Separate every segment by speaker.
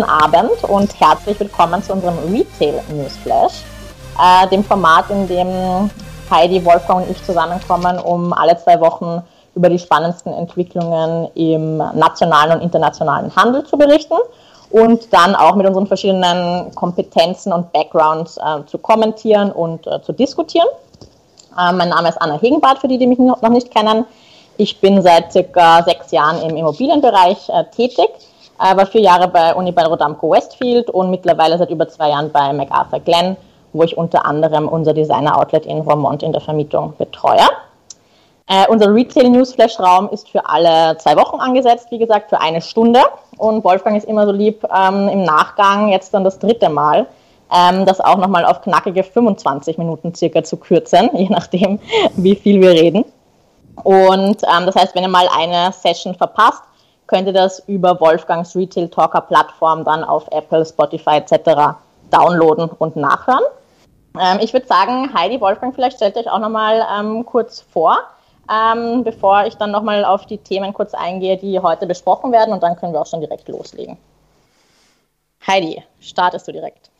Speaker 1: Guten Abend und herzlich willkommen zu unserem Retail Newsflash, äh, dem Format, in dem Heidi, Wolfgang und ich zusammenkommen, um alle zwei Wochen über die spannendsten Entwicklungen im nationalen und internationalen Handel zu berichten und dann auch mit unseren verschiedenen Kompetenzen und Backgrounds äh, zu kommentieren und äh, zu diskutieren. Äh, mein Name ist Anna Hegenbart, für die, die mich noch nicht kennen. Ich bin seit circa sechs Jahren im Immobilienbereich äh, tätig, äh, war vier Jahre bei Unibail Rodamco Westfield und mittlerweile seit über zwei Jahren bei MacArthur Glenn, wo ich unter anderem unser Designer-Outlet in Vermont in der Vermietung betreue. Äh, unser Retail-Newsflash-Raum ist für alle zwei Wochen angesetzt, wie gesagt, für eine Stunde. Und Wolfgang ist immer so lieb, ähm, im Nachgang jetzt dann das dritte Mal, ähm, das auch nochmal auf knackige 25 Minuten circa zu kürzen, je nachdem, wie viel wir reden. Und ähm, das heißt, wenn ihr mal eine Session verpasst, könnt ihr das über Wolfgangs Retail Talker Plattform dann auf Apple, Spotify etc. downloaden und nachhören. Ähm, ich würde sagen, Heidi, Wolfgang, vielleicht stellt euch auch nochmal ähm, kurz vor ähm, bevor ich dann nochmal auf die Themen kurz eingehe, die heute besprochen werden und dann können wir auch schon direkt loslegen. Heidi, startest du direkt.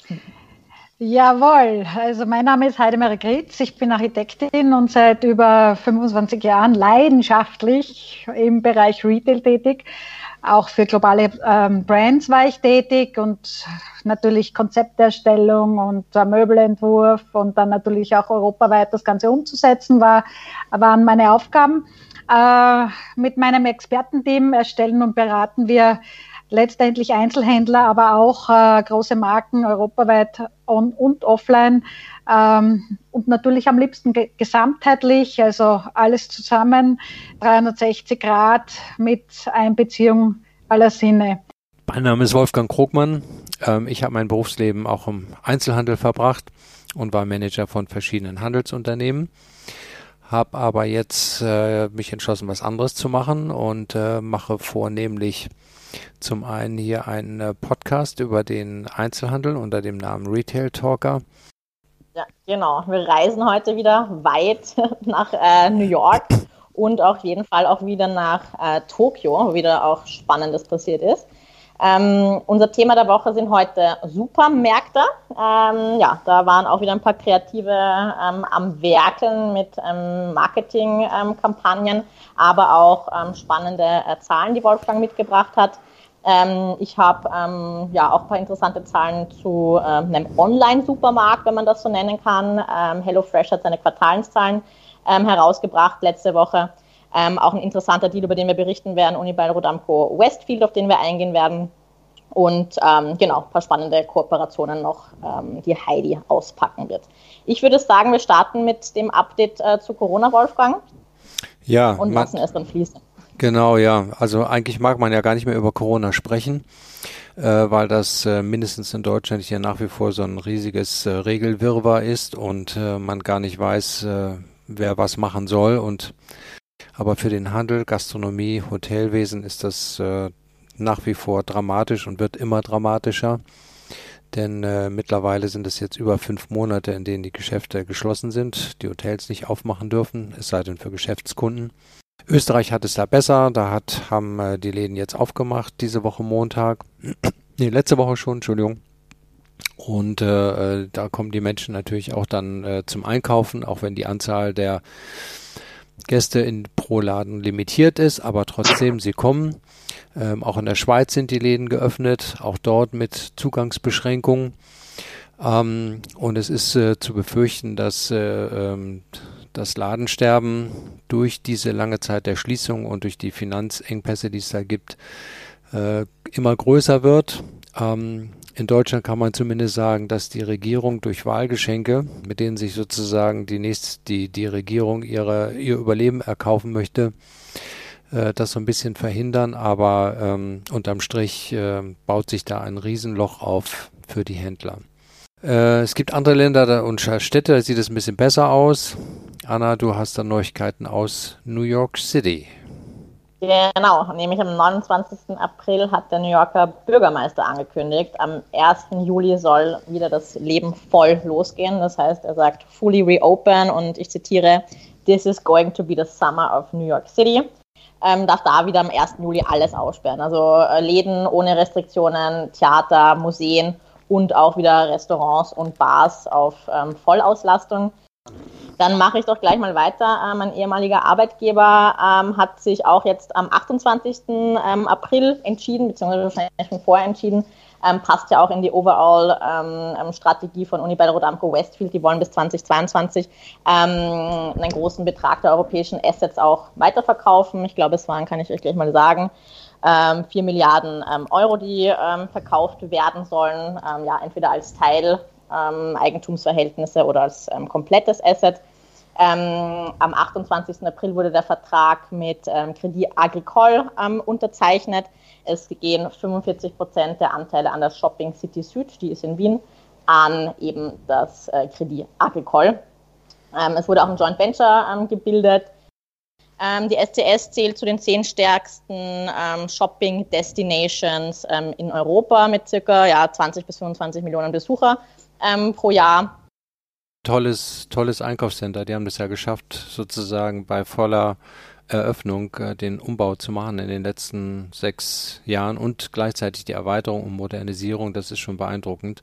Speaker 2: Jawohl, also mein Name ist Heidemarie Gritz, ich bin Architektin und seit über 25 Jahren leidenschaftlich im Bereich Retail tätig. Auch für globale ähm, Brands war ich tätig und natürlich Konzepterstellung und äh, Möbelentwurf und dann natürlich auch europaweit das Ganze umzusetzen, war, waren meine Aufgaben. Äh, mit meinem Expertenteam erstellen und beraten wir letztendlich Einzelhändler, aber auch äh, große Marken europaweit on und offline ähm, und natürlich am liebsten ge gesamtheitlich, also alles zusammen, 360 Grad mit Einbeziehung aller Sinne.
Speaker 3: Mein Name ist Wolfgang Krogmann. Ähm, ich habe mein Berufsleben auch im Einzelhandel verbracht und war Manager von verschiedenen Handelsunternehmen. Habe aber jetzt äh, mich entschlossen, was anderes zu machen und äh, mache vornehmlich zum einen hier einen äh, Podcast über den Einzelhandel unter dem Namen Retail Talker.
Speaker 1: Ja, genau. Wir reisen heute wieder weit nach äh, New York und auf jeden Fall auch wieder nach äh, Tokio, wo wieder auch Spannendes passiert ist. Ähm, unser Thema der Woche sind heute Supermärkte. Ähm, ja, da waren auch wieder ein paar Kreative ähm, am Werkeln mit ähm, Marketingkampagnen, aber auch ähm, spannende äh, Zahlen, die Wolfgang mitgebracht hat. Ähm, ich habe ja auch ein paar interessante Zahlen zu ähm, einem Online-Supermarkt, wenn man das so nennen kann. HelloFresh hat seine Quartalszahlen herausgebracht letzte Woche. Ähm, auch ein interessanter Deal, über den wir berichten werden, Unibail Rodamco Westfield, auf den wir eingehen werden. Und ähm, genau, ein paar spannende Kooperationen noch, ähm, die Heidi auspacken wird. Ich würde sagen, wir starten mit dem Update äh, zu Corona, Wolfgang.
Speaker 3: Ja.
Speaker 1: Und lassen es dann fließen.
Speaker 3: Genau, ja. Also eigentlich mag man ja gar nicht mehr über Corona sprechen, äh, weil das äh, mindestens in Deutschland hier nach wie vor so ein riesiges äh, Regelwirrwarr ist und äh, man gar nicht weiß, äh, wer was machen soll. Und aber für den Handel, Gastronomie, Hotelwesen ist das äh, nach wie vor dramatisch und wird immer dramatischer. Denn äh, mittlerweile sind es jetzt über fünf Monate, in denen die Geschäfte geschlossen sind, die Hotels nicht aufmachen dürfen, es sei denn für Geschäftskunden. Österreich hat es da besser, da hat, haben äh, die Läden jetzt aufgemacht, diese Woche Montag. nee, letzte Woche schon, Entschuldigung. Und äh, äh, da kommen die Menschen natürlich auch dann äh, zum Einkaufen, auch wenn die Anzahl der Gäste in, pro Laden limitiert ist, aber trotzdem, sie kommen. Ähm, auch in der Schweiz sind die Läden geöffnet, auch dort mit Zugangsbeschränkungen. Ähm, und es ist äh, zu befürchten, dass äh, ähm, das Ladensterben durch diese lange Zeit der Schließung und durch die Finanzengpässe, die es da gibt, äh, immer größer wird. Ähm, in Deutschland kann man zumindest sagen, dass die Regierung durch Wahlgeschenke, mit denen sich sozusagen die, nächste, die, die Regierung ihre, ihr Überleben erkaufen möchte, äh, das so ein bisschen verhindern. Aber ähm, unterm Strich äh, baut sich da ein Riesenloch auf für die Händler. Äh, es gibt andere Länder und Städte, da sieht es ein bisschen besser aus. Anna, du hast da Neuigkeiten aus New York City.
Speaker 1: Genau, nämlich am 29. April hat der New Yorker Bürgermeister angekündigt, am 1. Juli soll wieder das Leben voll losgehen. Das heißt, er sagt fully reopen und ich zitiere, This is going to be the summer of New York City. ähm, darf da wieder am 1. Juli alles aussperren. Also äh, Läden ohne Restriktionen, Theater, Museen und auch wieder Restaurants und Bars auf ähm, Vollauslastung. Dann mache ich doch gleich mal weiter. Äh, mein ehemaliger Arbeitgeber ähm, hat sich auch jetzt am 28. Ähm, April entschieden, beziehungsweise wahrscheinlich schon vorher entschieden, ähm, passt ja auch in die Overall-Strategie ähm, von Unibail Rodamco Westfield. Die wollen bis 2022 ähm, einen großen Betrag der europäischen Assets auch weiterverkaufen. Ich glaube, es waren, kann ich euch gleich mal sagen, ähm, 4 Milliarden ähm, Euro, die ähm, verkauft werden sollen, ähm, ja, entweder als Teil ähm, Eigentumsverhältnisse oder als ähm, komplettes Asset. Ähm, am 28. April wurde der Vertrag mit ähm, Credit Agricole ähm, unterzeichnet. Es gehen 45 Prozent der Anteile an das Shopping City Süd, die ist in Wien, an eben das äh, Credit Agricole. Ähm, es wurde auch ein Joint Venture ähm, gebildet. Ähm, die SCS zählt zu den zehn stärksten Shopping Destinations in Europa mit circa ja, 20 bis 25 Millionen Besucher ähm, pro Jahr.
Speaker 3: Tolles, tolles Einkaufscenter. Die haben das ja geschafft, sozusagen bei voller Eröffnung äh, den Umbau zu machen in den letzten sechs Jahren und gleichzeitig die Erweiterung und Modernisierung. Das ist schon beeindruckend.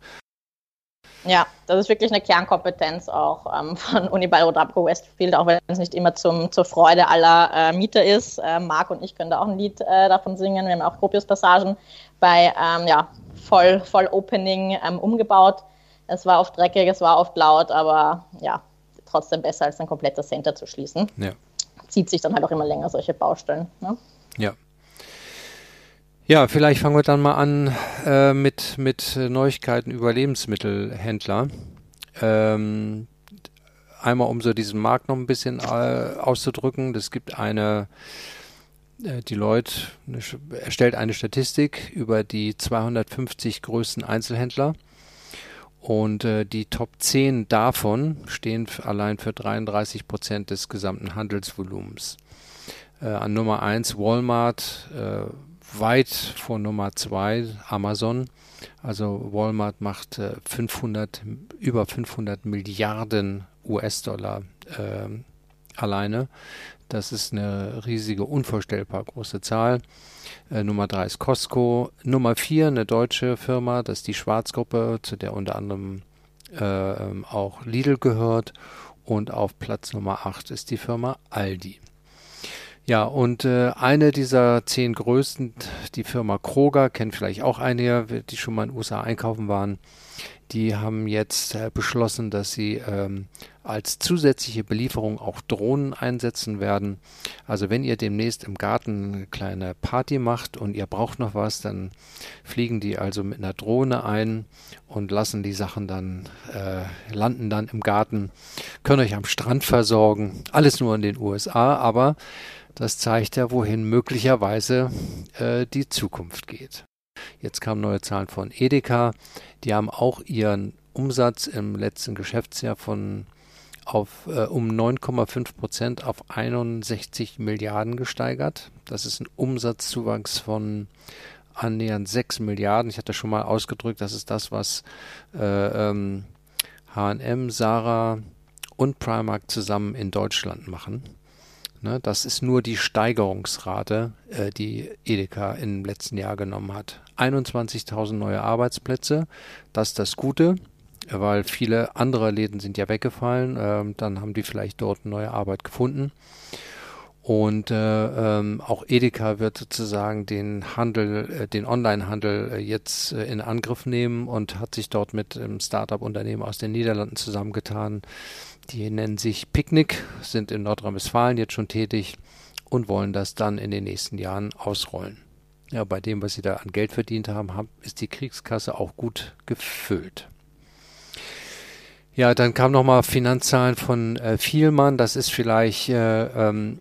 Speaker 1: Ja, das ist wirklich eine Kernkompetenz auch ähm, von Unibail Rodapco Westfield, auch wenn es nicht immer zum, zur Freude aller äh, Mieter ist. Äh, Marc und ich können da auch ein Lied äh, davon singen. Wir haben auch Gropius-Passagen bei ähm, ja, voll, voll Opening ähm, umgebaut. Es war oft dreckig, es war oft laut, aber ja, trotzdem besser als ein komplettes Center zu schließen. Ja. Zieht sich dann halt auch immer länger, solche Baustellen. Ne?
Speaker 3: Ja. Ja, vielleicht fangen wir dann mal an äh, mit, mit Neuigkeiten über Lebensmittelhändler. Ähm, einmal um so diesen Markt noch ein bisschen äh, auszudrücken. Es gibt eine, äh, Deloitte eine, erstellt eine Statistik über die 250 größten Einzelhändler und äh, die Top 10 davon stehen allein für 33 Prozent des gesamten Handelsvolumens. Äh, an Nummer 1 Walmart, äh, weit vor Nummer 2 Amazon. Also Walmart macht 500, äh, über 500 Milliarden US-Dollar ähm, alleine. Das ist eine riesige, unvorstellbar große Zahl. Äh, Nummer drei ist Costco. Nummer vier eine deutsche Firma, das ist die Schwarzgruppe, zu der unter anderem äh, ähm, auch Lidl gehört. Und auf Platz Nummer acht ist die Firma Aldi. Ja, und äh, eine dieser zehn größten, die Firma Kroger, kennt vielleicht auch einige, die schon mal in den USA einkaufen waren. Die haben jetzt äh, beschlossen, dass sie ähm, als zusätzliche Belieferung auch Drohnen einsetzen werden. Also wenn ihr demnächst im Garten eine kleine Party macht und ihr braucht noch was, dann fliegen die also mit einer Drohne ein und lassen die Sachen dann, äh, landen dann im Garten, können euch am Strand versorgen. Alles nur in den USA, aber das zeigt ja, wohin möglicherweise äh, die Zukunft geht. Jetzt kamen neue Zahlen von Edeka. Die haben auch ihren Umsatz im letzten Geschäftsjahr von auf, äh, um 9,5 Prozent auf 61 Milliarden gesteigert. Das ist ein Umsatzzuwachs von annähernd 6 Milliarden. Ich hatte schon mal ausgedrückt, das ist das, was äh, ähm, H&M, Sarah und Primark zusammen in Deutschland machen. Ne, das ist nur die Steigerungsrate, äh, die Edeka im letzten Jahr genommen hat. 21.000 neue Arbeitsplätze, das ist das Gute, weil viele andere Läden sind ja weggefallen. Ähm, dann haben die vielleicht dort neue Arbeit gefunden. Und äh, ähm, auch Edeka wird sozusagen den Handel, äh, den Online-Handel äh, jetzt äh, in Angriff nehmen und hat sich dort mit einem Start-up-Unternehmen aus den Niederlanden zusammengetan, die nennen sich Picknick, sind in Nordrhein-Westfalen jetzt schon tätig und wollen das dann in den nächsten Jahren ausrollen. Ja, bei dem, was sie da an Geld verdient haben, ist die Kriegskasse auch gut gefüllt. Ja, dann kam nochmal Finanzzahlen von äh, Vielmann. Das ist vielleicht äh, ähm,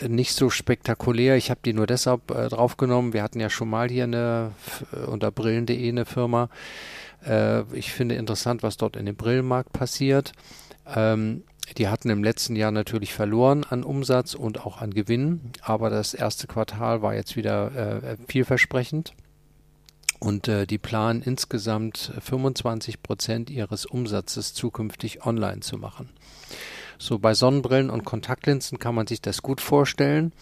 Speaker 3: nicht so spektakulär. Ich habe die nur deshalb äh, draufgenommen. Wir hatten ja schon mal hier eine äh, unter brillen.de eine Firma. Äh, ich finde interessant, was dort in dem Brillenmarkt passiert. Ähm, die hatten im letzten Jahr natürlich verloren an Umsatz und auch an Gewinn, aber das erste Quartal war jetzt wieder äh, vielversprechend. Und äh, die planen insgesamt 25 Prozent ihres Umsatzes zukünftig online zu machen. So bei Sonnenbrillen und Kontaktlinsen kann man sich das gut vorstellen.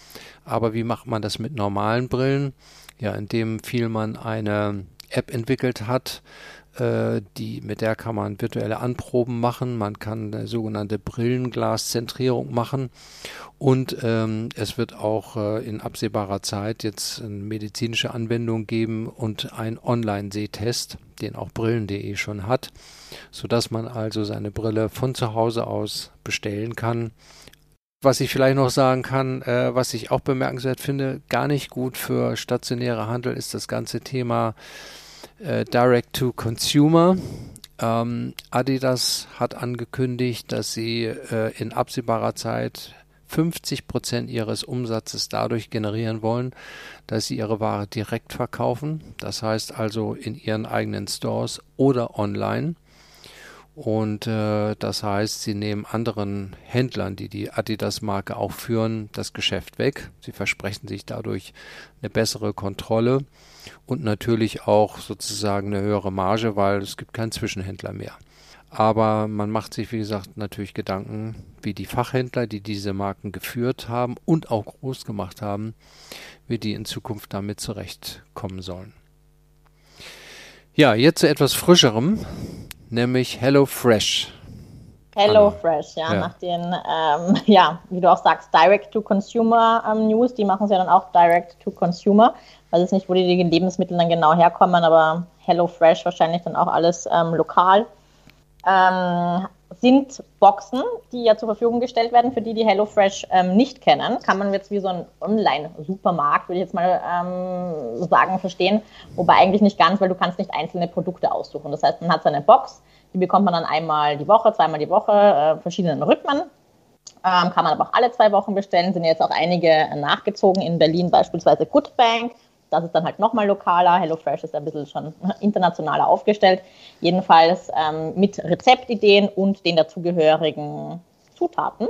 Speaker 3: Aber wie macht man das mit normalen Brillen? Ja, indem viel man eine App entwickelt hat, die, mit der kann man virtuelle Anproben machen, man kann eine sogenannte Brillenglaszentrierung machen und ähm, es wird auch äh, in absehbarer Zeit jetzt eine medizinische Anwendung geben und ein Online-Sehtest, den auch Brillen.de schon hat, sodass man also seine Brille von zu Hause aus bestellen kann. Was ich vielleicht noch sagen kann, äh, was ich auch bemerkenswert finde, gar nicht gut für stationäre Handel ist das ganze Thema äh, Direct to Consumer. Ähm, Adidas hat angekündigt, dass sie äh, in absehbarer Zeit 50 Prozent ihres Umsatzes dadurch generieren wollen, dass sie ihre Ware direkt verkaufen. Das heißt also in ihren eigenen Stores oder online. Und äh, das heißt, sie nehmen anderen Händlern, die die Adidas-Marke auch führen, das Geschäft weg. Sie versprechen sich dadurch eine bessere Kontrolle und natürlich auch sozusagen eine höhere Marge, weil es gibt keinen Zwischenhändler mehr. Aber man macht sich, wie gesagt, natürlich Gedanken, wie die Fachhändler, die diese Marken geführt haben und auch groß gemacht haben, wie die in Zukunft damit zurechtkommen sollen. Ja, jetzt zu etwas Frischerem, nämlich HelloFresh.
Speaker 1: HelloFresh, ja, ja, nach den, ähm, ja, wie du auch sagst, Direct-to-Consumer ähm, News, die machen es ja dann auch Direct-to-Consumer. Weiß jetzt nicht, wo die, Lebensmittel dann genau herkommen, aber HelloFresh wahrscheinlich dann auch alles ähm, lokal. Ähm, sind Boxen, die ja zur Verfügung gestellt werden, für die, die HelloFresh ähm, nicht kennen. Kann man jetzt wie so ein Online-Supermarkt, würde ich jetzt mal ähm, sagen, verstehen. Wobei eigentlich nicht ganz, weil du kannst nicht einzelne Produkte aussuchen. Das heißt, man hat seine Box, die bekommt man dann einmal die Woche, zweimal die Woche, äh, verschiedenen Rhythmen. Ähm, kann man aber auch alle zwei Wochen bestellen. Sind jetzt auch einige nachgezogen in Berlin, beispielsweise Goodbank das ist dann halt nochmal lokaler. HelloFresh ist ein bisschen schon internationaler aufgestellt. Jedenfalls ähm, mit Rezeptideen und den dazugehörigen Zutaten,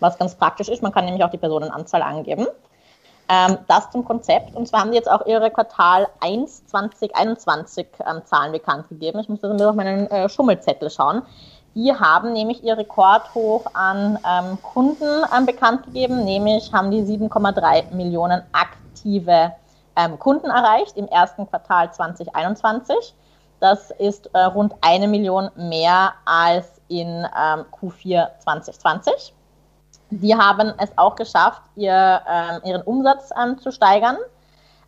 Speaker 1: was ganz praktisch ist. Man kann nämlich auch die Personenanzahl angeben. Ähm, das zum Konzept. Und zwar haben die jetzt auch ihre Quartal 1 2021 ähm, Zahlen bekannt gegeben. Ich muss das auf meinen äh, Schummelzettel schauen. Die haben nämlich ihr Rekordhoch an ähm, Kunden ähm, bekannt gegeben, nämlich haben die 7,3 Millionen aktive ähm, Kunden erreicht im ersten Quartal 2021. Das ist äh, rund eine Million mehr als in ähm, Q4 2020. Die haben es auch geschafft, ihr, ähm, ihren Umsatz ähm, zu steigern.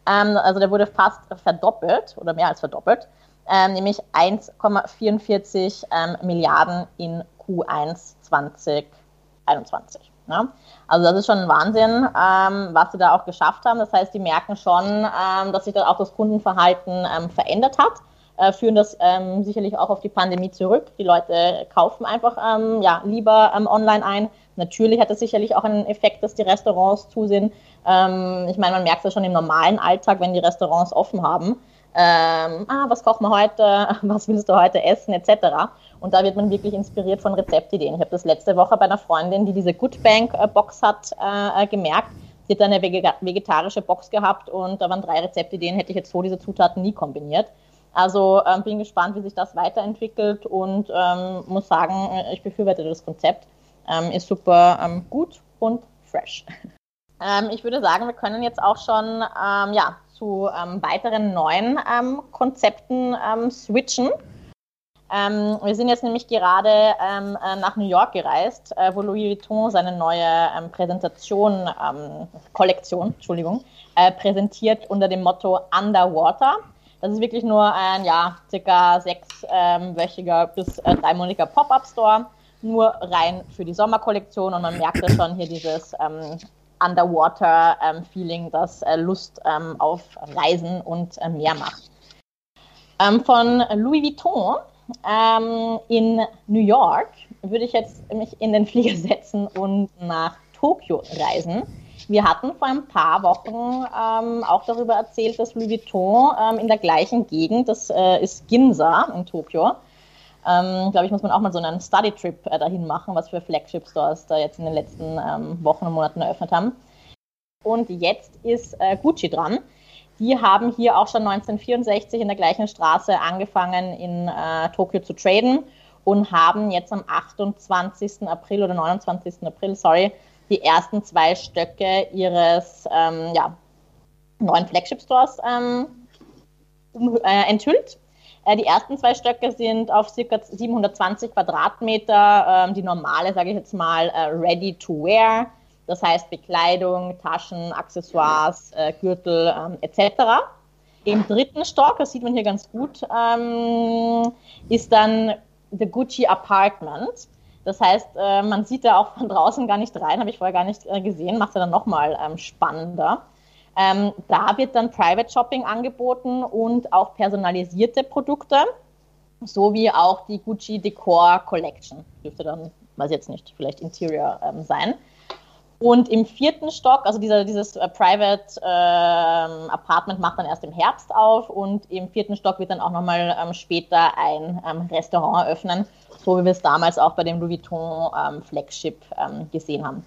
Speaker 1: Ähm, also der wurde fast verdoppelt oder mehr als verdoppelt, ähm, nämlich 1,44 Milliarden in Q1 2021. Ne? Also das ist schon ein Wahnsinn, ähm, was sie da auch geschafft haben. Das heißt, die merken schon, ähm, dass sich dann auch das Kundenverhalten ähm, verändert hat, äh, führen das ähm, sicherlich auch auf die Pandemie zurück. Die Leute kaufen einfach ähm, ja, lieber ähm, online ein. Natürlich hat das sicherlich auch einen Effekt, dass die Restaurants zu sind. ich meine, man merkt das schon im normalen Alltag, wenn die Restaurants offen haben. Ah, was kochen wir heute, was willst du heute essen, etc. Und da wird man wirklich inspiriert von Rezeptideen. Ich habe das letzte Woche bei einer Freundin, die diese Goodbank-Box hat, äh, gemerkt. Sie hat eine vegetarische Box gehabt und da waren drei Rezeptideen, hätte ich jetzt so diese Zutaten nie kombiniert. Also ähm, bin gespannt, wie sich das weiterentwickelt und ähm, muss sagen, ich befürworte das Konzept. Ähm, ist super ähm, gut und fresh. Ähm, ich würde sagen, wir können jetzt auch schon ähm, ja, zu weiteren neuen Konzepten switchen. Ähm, wir sind jetzt nämlich gerade ähm, äh, nach New York gereist, äh, wo Louis Vuitton seine neue ähm, Präsentation, ähm, Kollektion, Entschuldigung, äh, präsentiert unter dem Motto Underwater. Das ist wirklich nur ein, ja, circa sechswöchiger bis äh, dreimonatiger Pop-Up-Store, nur rein für die Sommerkollektion und man merkt ja schon hier dieses ähm, Underwater-Feeling, das äh, Lust ähm, auf Reisen und äh, mehr macht. von Louis Vuitton ähm, in New York würde ich jetzt mich in den Flieger setzen und nach Tokio reisen. Wir hatten vor ein paar Wochen ähm, auch darüber erzählt, dass Louis Vuitton ähm, in der gleichen Gegend, das äh, ist Ginza in Tokio, ähm, glaube ich, muss man auch mal so einen Study-Trip äh, dahin machen, was für Flagship-Stores da jetzt in den letzten ähm, Wochen und Monaten eröffnet haben. Und jetzt ist äh, Gucci dran die haben hier auch schon 1964 in der gleichen Straße angefangen, in äh, Tokio zu traden und haben jetzt am 28. April oder 29. April, sorry, die ersten zwei Stöcke ihres ähm, ja, neuen Flagship-Stores ähm, äh, enthüllt. Äh, die ersten zwei Stöcke sind auf ca. 720 Quadratmeter, ähm, die normale, sage ich jetzt mal, äh, ready to wear. Das heißt Bekleidung, Taschen, Accessoires, äh, Gürtel ähm, etc. Im dritten Stock, das sieht man hier ganz gut, ähm, ist dann The Gucci Apartment. Das heißt, man sieht da auch von draußen gar nicht rein, habe ich vorher gar nicht gesehen, macht es dann nochmal spannender. Ähm, da wird dann Private Shopping angeboten und auch personalisierte Produkte, sowie auch die Gucci Decor Collection. Dürfte dann, weiß jetzt nicht, vielleicht Interior ähm, sein. Und im vierten Stock, also dieser, dieses äh, Private ähm, Apartment macht dann erst im Herbst auf und im vierten Stock wird dann auch nochmal ähm, später ein ähm, Restaurant eröffnen, so wie wir es damals auch bei dem Louis Vuitton ähm, Flagship ähm, gesehen haben.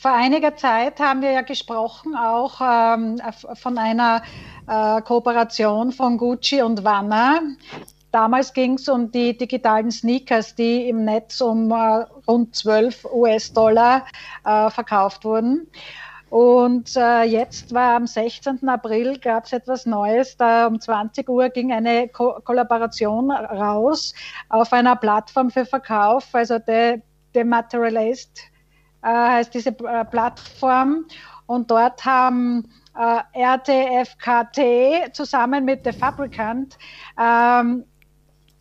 Speaker 2: Vor einiger Zeit haben wir ja gesprochen auch ähm, von einer äh, Kooperation von Gucci und Wanner. Damals ging es um die digitalen Sneakers, die im Netz um äh, rund 12 US-Dollar äh, verkauft wurden. Und äh, jetzt war am 16. April gab es etwas Neues. Da um 20 Uhr ging eine Ko Kollaboration raus auf einer Plattform für Verkauf, also der Dematerialist äh, heißt diese äh, Plattform. Und dort haben äh, RTFKT zusammen mit The Fabricant ähm,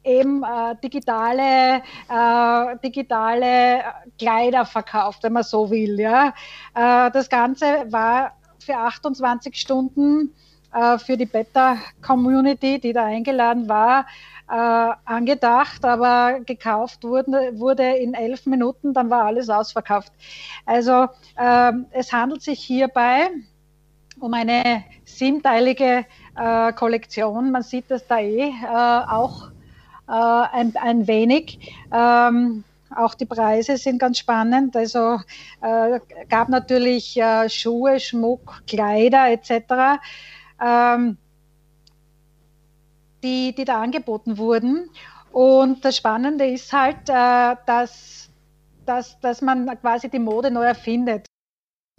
Speaker 2: eben äh, digitale, äh, digitale Kleider verkauft, wenn man so will. Ja. Äh, das Ganze war für 28 Stunden äh, für die Beta-Community, die da eingeladen war, äh, angedacht, aber gekauft wurde, wurde in elf Minuten, dann war alles ausverkauft. Also ähm, es handelt sich hierbei um eine siebenteilige äh, Kollektion. Man sieht das da eh äh, auch äh, ein, ein wenig. Ähm, auch die Preise sind ganz spannend. Also äh, gab natürlich äh, Schuhe, Schmuck, Kleider etc. Ähm, die, die da angeboten wurden. Und das Spannende ist halt, äh, dass, dass, dass man quasi die Mode neu erfindet.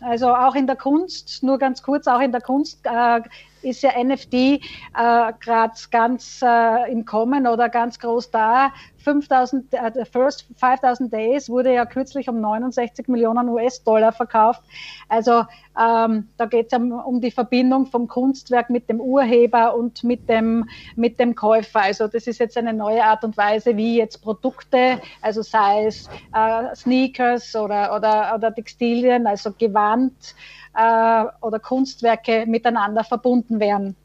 Speaker 2: Also auch in der Kunst, nur ganz kurz, auch in der Kunst äh, ist ja NFT äh, gerade ganz äh, im Kommen oder ganz groß da. 5000, äh, the first 5000 Days wurde ja kürzlich um 69 Millionen US-Dollar verkauft. Also ähm, da geht es um, um, die Verbindung vom Kunstwerk mit dem Urheber und mit dem, mit dem Käufer. Also das ist jetzt eine neue Art und Weise, wie jetzt Produkte, also sei es äh, Sneakers oder, oder, oder Textilien, also Gewand äh, oder Kunstwerke miteinander verbunden werden.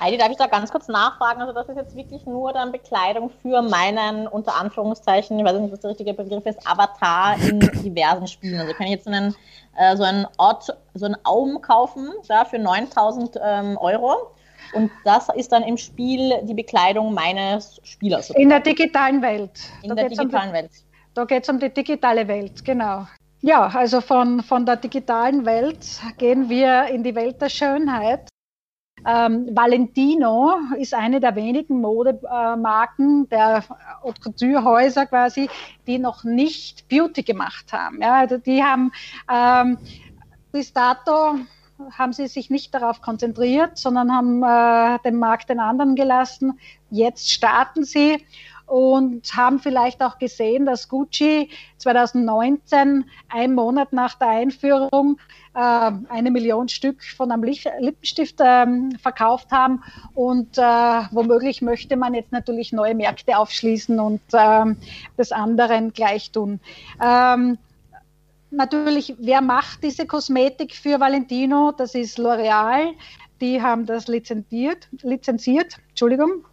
Speaker 1: Heidi, darf ich da ganz kurz nachfragen? Also das ist jetzt wirklich nur dann Bekleidung für meinen, unter Anführungszeichen, ich weiß nicht, was der richtige Begriff ist, Avatar in diversen Spielen. Also kann ich jetzt einen, äh, so einen Ort, so einen Aum kaufen ja, für 9000 ähm, Euro. Und das ist dann im Spiel die Bekleidung meines Spielers.
Speaker 2: In der digitalen Welt.
Speaker 1: In da der digitalen um die, Welt.
Speaker 2: Da geht es um die digitale Welt, genau. Ja, also von, von der digitalen Welt gehen wir in die Welt der Schönheit. Ähm, Valentino ist eine der wenigen Modemarken der Haute Couture Häuser quasi, die noch nicht Beauty gemacht haben. Ja, also die haben ähm, bis dato haben sie sich nicht darauf konzentriert, sondern haben äh, den Markt den anderen gelassen. Jetzt starten sie und haben vielleicht auch gesehen, dass Gucci 2019, ein Monat nach der Einführung, äh, eine Million Stück von einem Lippenstift ähm, verkauft haben. Und äh, womöglich möchte man jetzt natürlich neue Märkte aufschließen und ähm, das anderen gleich tun. Ähm, natürlich, wer macht diese Kosmetik für Valentino? Das ist L'Oreal. Die haben das lizenziert, lizenziert. Entschuldigung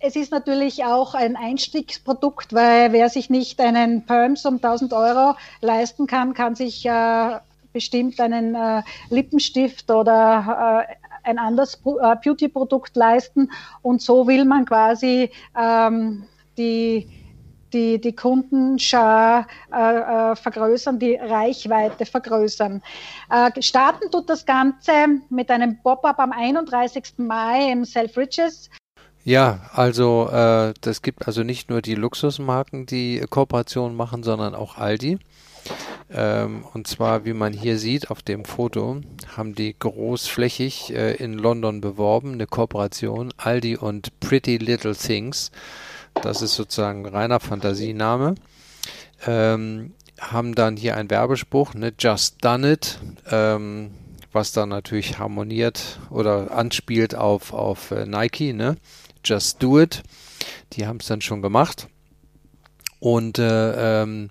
Speaker 2: es ist natürlich auch ein Einstiegsprodukt, weil wer sich nicht einen Perms um 1000 Euro leisten kann, kann sich äh, bestimmt einen äh, Lippenstift oder äh, ein anderes äh, Beauty-Produkt leisten. Und so will man quasi ähm, die die, die Kundenschar äh, äh, vergrößern, die Reichweite vergrößern. Äh, starten tut das Ganze mit einem Pop-up am 31. Mai im Selfridges
Speaker 3: Ja, also äh, das gibt also nicht nur die Luxusmarken, die Kooperationen machen, sondern auch Aldi. Ähm, und zwar, wie man hier sieht auf dem Foto, haben die großflächig äh, in London beworben, eine Kooperation, Aldi und Pretty Little Things. Das ist sozusagen ein reiner Fantasiename. Ähm, haben dann hier einen Werbespruch, ne, Just Done It, ähm, was dann natürlich harmoniert oder anspielt auf, auf äh, Nike, ne? Just Do It. Die haben es dann schon gemacht. Und äh, ähm,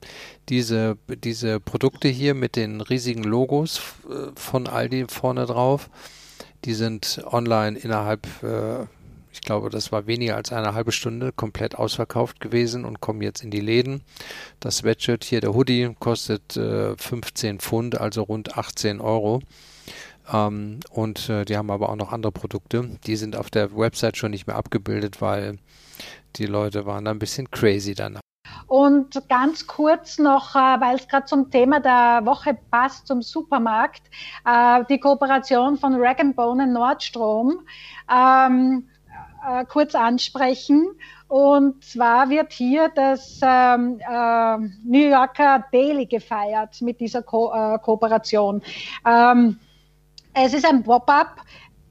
Speaker 3: diese, diese Produkte hier mit den riesigen Logos äh, von Aldi vorne drauf, die sind online innerhalb, äh, ich glaube, das war weniger als eine halbe Stunde komplett ausverkauft gewesen und kommen jetzt in die Läden. Das Sweatshirt hier, der Hoodie, kostet äh, 15 Pfund, also rund 18 Euro. Ähm, und äh, die haben aber auch noch andere Produkte. Die sind auf der Website schon nicht mehr abgebildet, weil die Leute waren da ein bisschen crazy danach.
Speaker 2: Und ganz kurz noch, äh, weil es gerade zum Thema der Woche passt, zum Supermarkt, äh, die Kooperation von Rag Bone und Nordstrom ähm, äh, kurz ansprechen. Und zwar wird hier das ähm, äh, New Yorker Daily gefeiert mit dieser Ko Kooperation. Ähm, es ist ein Pop-up,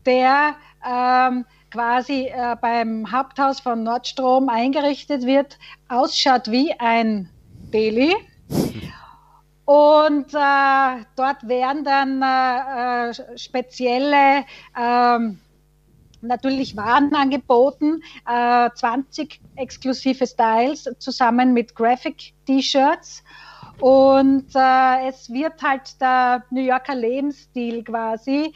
Speaker 2: der ähm, quasi äh, beim Haupthaus von Nordstrom eingerichtet wird, ausschaut wie ein Deli. Und äh, dort werden dann äh, äh spezielle ähm, natürlich Waren angeboten, äh, 20 exklusive Styles zusammen mit Graphic-T-Shirts. Und äh, es wird halt der New Yorker Lebensstil quasi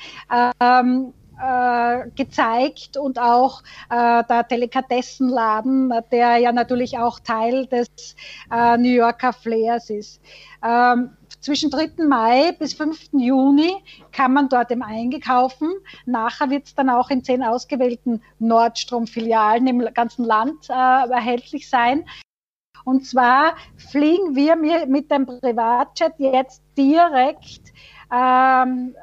Speaker 2: ähm, äh, gezeigt und auch äh, der Delikatessenladen, der ja natürlich auch Teil des äh, New Yorker Flairs ist. Ähm, zwischen 3. Mai bis 5. Juni kann man dort im Eingekaufen. Nachher wird es dann auch in zehn ausgewählten Nordstrom-Filialen im ganzen Land äh, erhältlich sein. Und zwar fliegen wir mit dem Privatjet jetzt direkt ähm,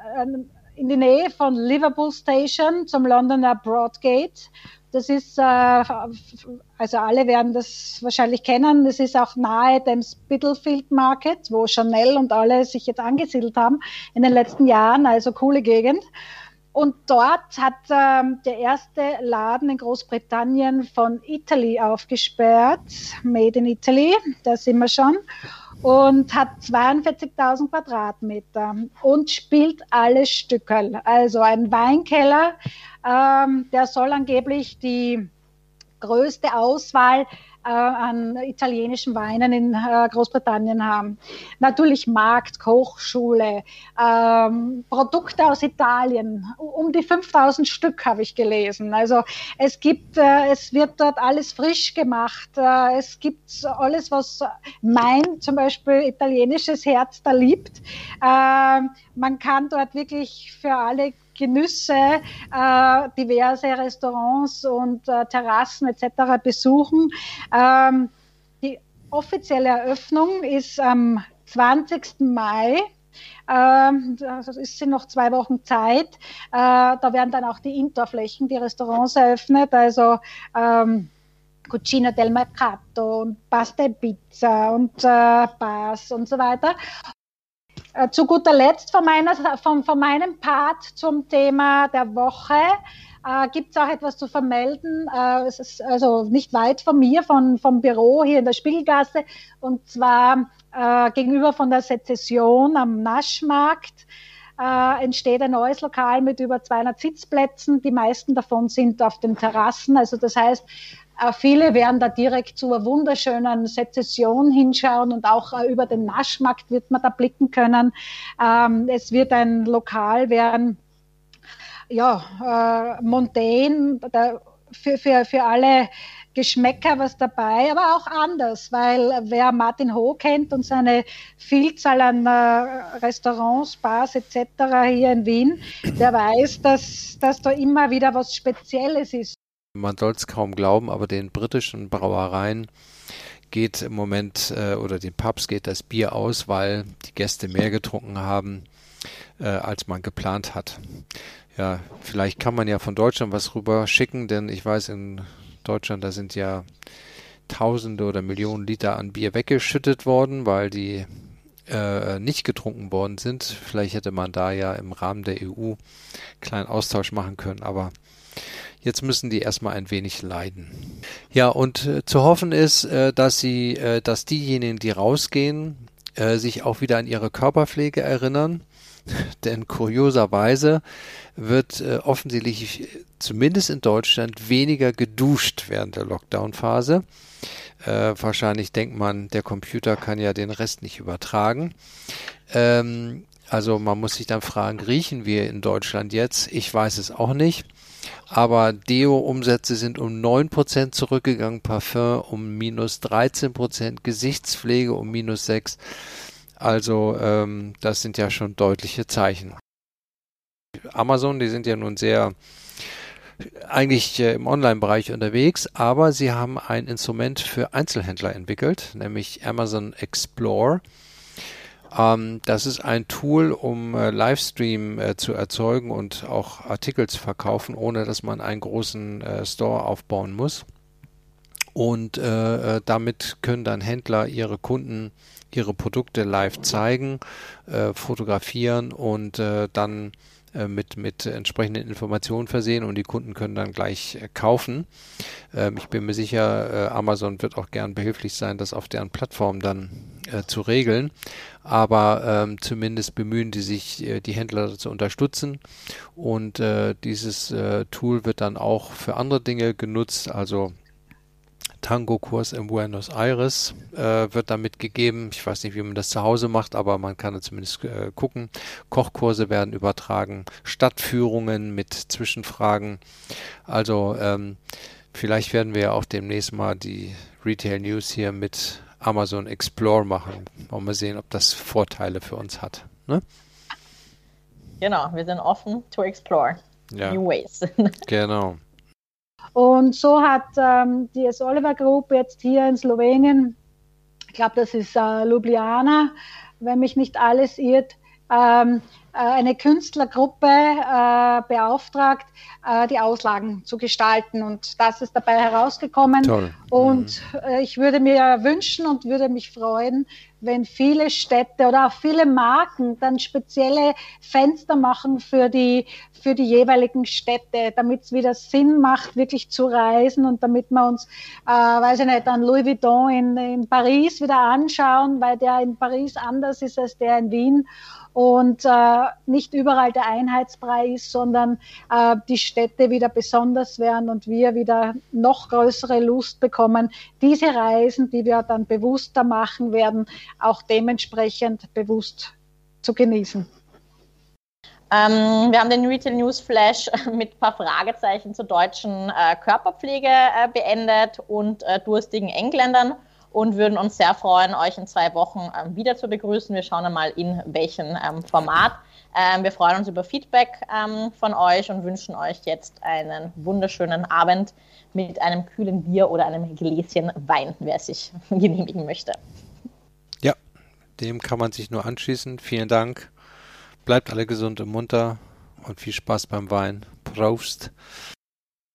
Speaker 2: in die Nähe von Liverpool Station zum Londoner Broadgate. Das ist, äh, also alle werden das wahrscheinlich kennen, das ist auch nahe dem Spitalfield Market, wo Chanel und alle sich jetzt angesiedelt haben in den letzten Jahren, also coole Gegend. Und dort hat ähm, der erste Laden in Großbritannien von Italy aufgesperrt, Made in Italy, da sind wir schon und hat 42.000 Quadratmeter und spielt alles Stückerl. Also ein Weinkeller, ähm, der soll angeblich die größte Auswahl an italienischen Weinen in äh, Großbritannien haben. Natürlich Markt, Kochschule, ähm, Produkte aus Italien, um die 5000 Stück habe ich gelesen. Also es gibt, äh, es wird dort alles frisch gemacht. Äh, es gibt alles, was mein zum Beispiel italienisches Herz da liebt. Ähm, man kann dort wirklich für alle Genüsse, äh, diverse Restaurants und äh, Terrassen etc. besuchen. Ähm, die offizielle Eröffnung ist am 20. Mai. Ähm, also sind noch zwei Wochen Zeit. Äh, da werden dann auch die Indoor-Flächen, die Restaurants eröffnet. Also ähm, Cucina del Mercato und Pasta e Pizza und äh, Bars und so weiter. Äh, zu guter Letzt von, meiner, von, von meinem Part zum Thema der Woche äh, gibt es auch etwas zu vermelden. Äh, es ist also nicht weit von mir, von, vom Büro hier in der Spiegelgasse, und zwar äh, gegenüber von der Sezession am Naschmarkt. Äh, entsteht ein neues Lokal mit über 200 Sitzplätzen. Die meisten davon sind auf den Terrassen. Also das heißt, viele werden da direkt zur wunderschönen Sezession hinschauen und auch äh, über den Naschmarkt wird man da blicken können. Ähm, es wird ein Lokal werden, ja, äh, mondän, für, für, für alle Geschmäcker was dabei, aber auch anders, weil wer Martin Ho kennt und seine Vielzahl an äh, Restaurants, Bars etc. hier in Wien, der weiß, dass, dass da immer wieder was Spezielles ist.
Speaker 3: Man soll es kaum glauben, aber den britischen Brauereien geht im Moment äh, oder den Pubs geht das Bier aus, weil die Gäste mehr getrunken haben, äh, als man geplant hat. Ja, vielleicht kann man ja von Deutschland was rüber schicken, denn ich weiß, in Deutschland, da sind ja Tausende oder Millionen Liter an Bier weggeschüttet worden, weil die äh, nicht getrunken worden sind. Vielleicht hätte man da ja im Rahmen der EU einen kleinen Austausch machen können, aber jetzt müssen die erstmal ein wenig leiden. Ja, und äh, zu hoffen ist, äh, dass sie, dass diejenigen, die rausgehen, sich auch wieder an ihre Körperpflege erinnern. Denn kurioserweise wird äh, offensichtlich zumindest in Deutschland weniger geduscht während der Lockdown-Phase. Äh, wahrscheinlich denkt man, der Computer kann ja den Rest nicht übertragen. Ähm, also man muss sich dann fragen, riechen wir in Deutschland jetzt? Ich weiß es auch nicht. Aber Deo-Umsätze sind um 9% zurückgegangen, Parfum um minus 13%, Gesichtspflege um minus 6%. Also ähm, das sind ja schon deutliche Zeichen. Amazon, die sind ja nun sehr eigentlich äh, im Online-Bereich unterwegs, aber sie haben ein Instrument für Einzelhändler entwickelt, nämlich Amazon Explore. Ähm, das ist ein Tool, um äh, Livestream äh, zu erzeugen und auch Artikel zu verkaufen, ohne dass man einen großen äh, Store aufbauen muss. Und äh, damit können dann Händler ihre Kunden ihre Produkte live zeigen, fotografieren und dann äh, mit, mit entsprechenden Informationen versehen und die Kunden können dann gleich äh, kaufen. Ähm, ich bin mir sicher, äh, Amazon wird auch gern behilflich sein, das auf deren Plattform dann äh, zu regeln. Aber ähm, zumindest bemühen die sich, äh, die Händler zu unterstützen. Und äh, dieses Tool wird dann auch für andere Dinge genutzt, also Tango-Kurs in Buenos Aires äh, wird damit gegeben. Ich weiß nicht, wie man das zu Hause macht, aber man kann es zumindest äh, gucken. Kochkurse werden übertragen, Stadtführungen mit Zwischenfragen. Also ähm, vielleicht werden wir ja auch demnächst mal die Retail News hier mit Amazon Explore machen. Wollen wir sehen, ob das Vorteile für uns hat. Ne?
Speaker 1: Genau, wir sind offen to explore ja. new ways.
Speaker 3: genau.
Speaker 2: Und so hat ähm, die S. Oliver Group jetzt hier in Slowenien, ich glaube, das ist äh, Ljubljana, wenn mich nicht alles irrt, ähm, äh, eine Künstlergruppe äh, beauftragt, äh, die Auslagen zu gestalten. Und das ist dabei herausgekommen. Toll. Und mhm. Äh, ich würde mir wünschen und würde mich freuen, wenn viele Städte oder auch viele Marken dann spezielle Fenster machen für die, für die jeweiligen Städte, damit es wieder Sinn macht, wirklich zu reisen und damit wir uns, äh, weiß ich nicht, an Louis Vuitton in, in Paris wieder anschauen, weil der in Paris anders ist als der in Wien. Und äh, nicht überall der Einheitsbrei ist, sondern äh, die Städte wieder besonders werden und wir wieder noch größere Lust bekommen, diese Reisen, die wir dann bewusster machen werden, auch dementsprechend bewusst zu genießen.
Speaker 1: Ähm, wir haben den Retail News Flash mit ein paar Fragezeichen zur deutschen äh, Körperpflege äh, beendet und äh, durstigen Engländern und würden uns sehr freuen, euch in zwei Wochen ähm, wieder zu begrüßen. Wir schauen einmal in welchem ähm, Format. Ähm, wir freuen uns über Feedback ähm, von euch und wünschen euch jetzt einen wunderschönen Abend mit einem kühlen Bier oder einem Gläschen Wein, wer sich genehmigen möchte.
Speaker 3: Dem kann man sich nur anschließen. Vielen Dank. Bleibt alle gesund und munter und viel Spaß beim Wein. Prost.